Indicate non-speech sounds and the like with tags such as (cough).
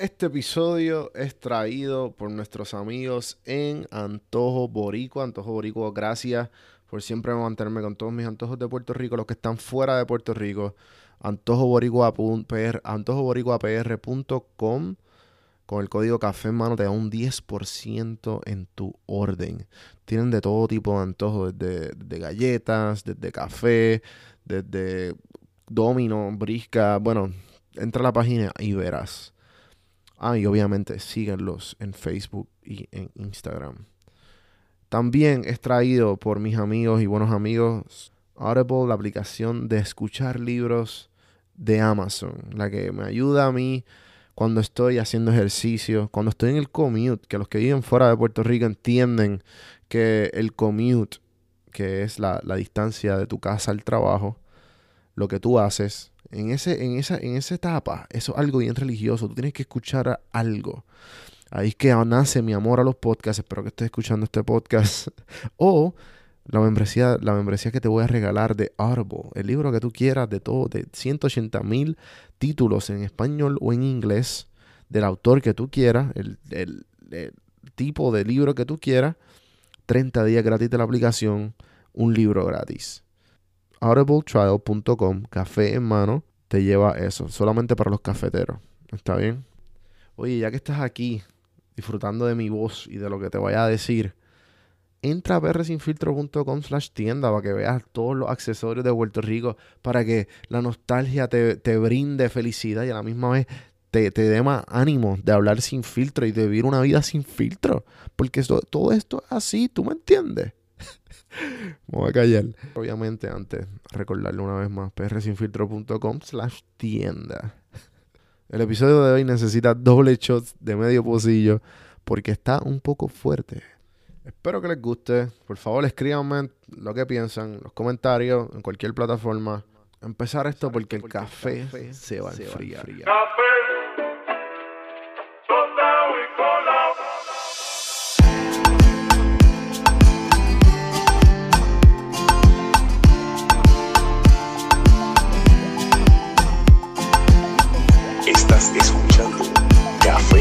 Este episodio es traído por nuestros amigos en Antojo Boricua. Antojo Boricua, gracias por siempre mantenerme con todos mis antojos de Puerto Rico, los que están fuera de Puerto Rico. antojoboricua.pr.com con el código café en mano te da un 10% en tu orden. Tienen de todo tipo de antojos, desde, desde galletas, desde café, desde domino, brisca. Bueno, entra a la página y verás. Ah, y obviamente síganlos en Facebook y en Instagram. También es traído por mis amigos y buenos amigos Audible, la aplicación de escuchar libros de Amazon, la que me ayuda a mí cuando estoy haciendo ejercicio, cuando estoy en el commute, que los que viven fuera de Puerto Rico entienden que el commute, que es la, la distancia de tu casa al trabajo, lo que tú haces, en, ese, en, esa, en esa etapa, eso es algo bien religioso. Tú tienes que escuchar algo. Ahí es que nace mi amor a los podcasts. Espero que estés escuchando este podcast. (laughs) o la membresía, la membresía que te voy a regalar de Audible. El libro que tú quieras de todo, de 180 mil títulos en español o en inglés. Del autor que tú quieras. El, el tipo de libro que tú quieras. 30 días gratis de la aplicación. Un libro gratis audibletrial.com, café en mano, te lleva eso, solamente para los cafeteros. ¿Está bien? Oye, ya que estás aquí disfrutando de mi voz y de lo que te voy a decir, entra a prsinfiltro.com slash tienda para que veas todos los accesorios de Puerto Rico, para que la nostalgia te, brinde felicidad y a la misma vez te, te dé más ánimo de hablar sin filtro y de vivir una vida sin filtro. Porque todo esto es así, ¿tú me entiendes? Me voy a callar. Obviamente, antes, recordarle una vez más, prsinfiltro.com slash tienda. El episodio de hoy necesita doble shots de medio pocillo porque está un poco fuerte. Espero que les guste. Por favor, escríbanme lo que piensan, los comentarios, en cualquier plataforma. Empezar esto porque el café se va a enfriar. ¡Café! estás escuchando. Café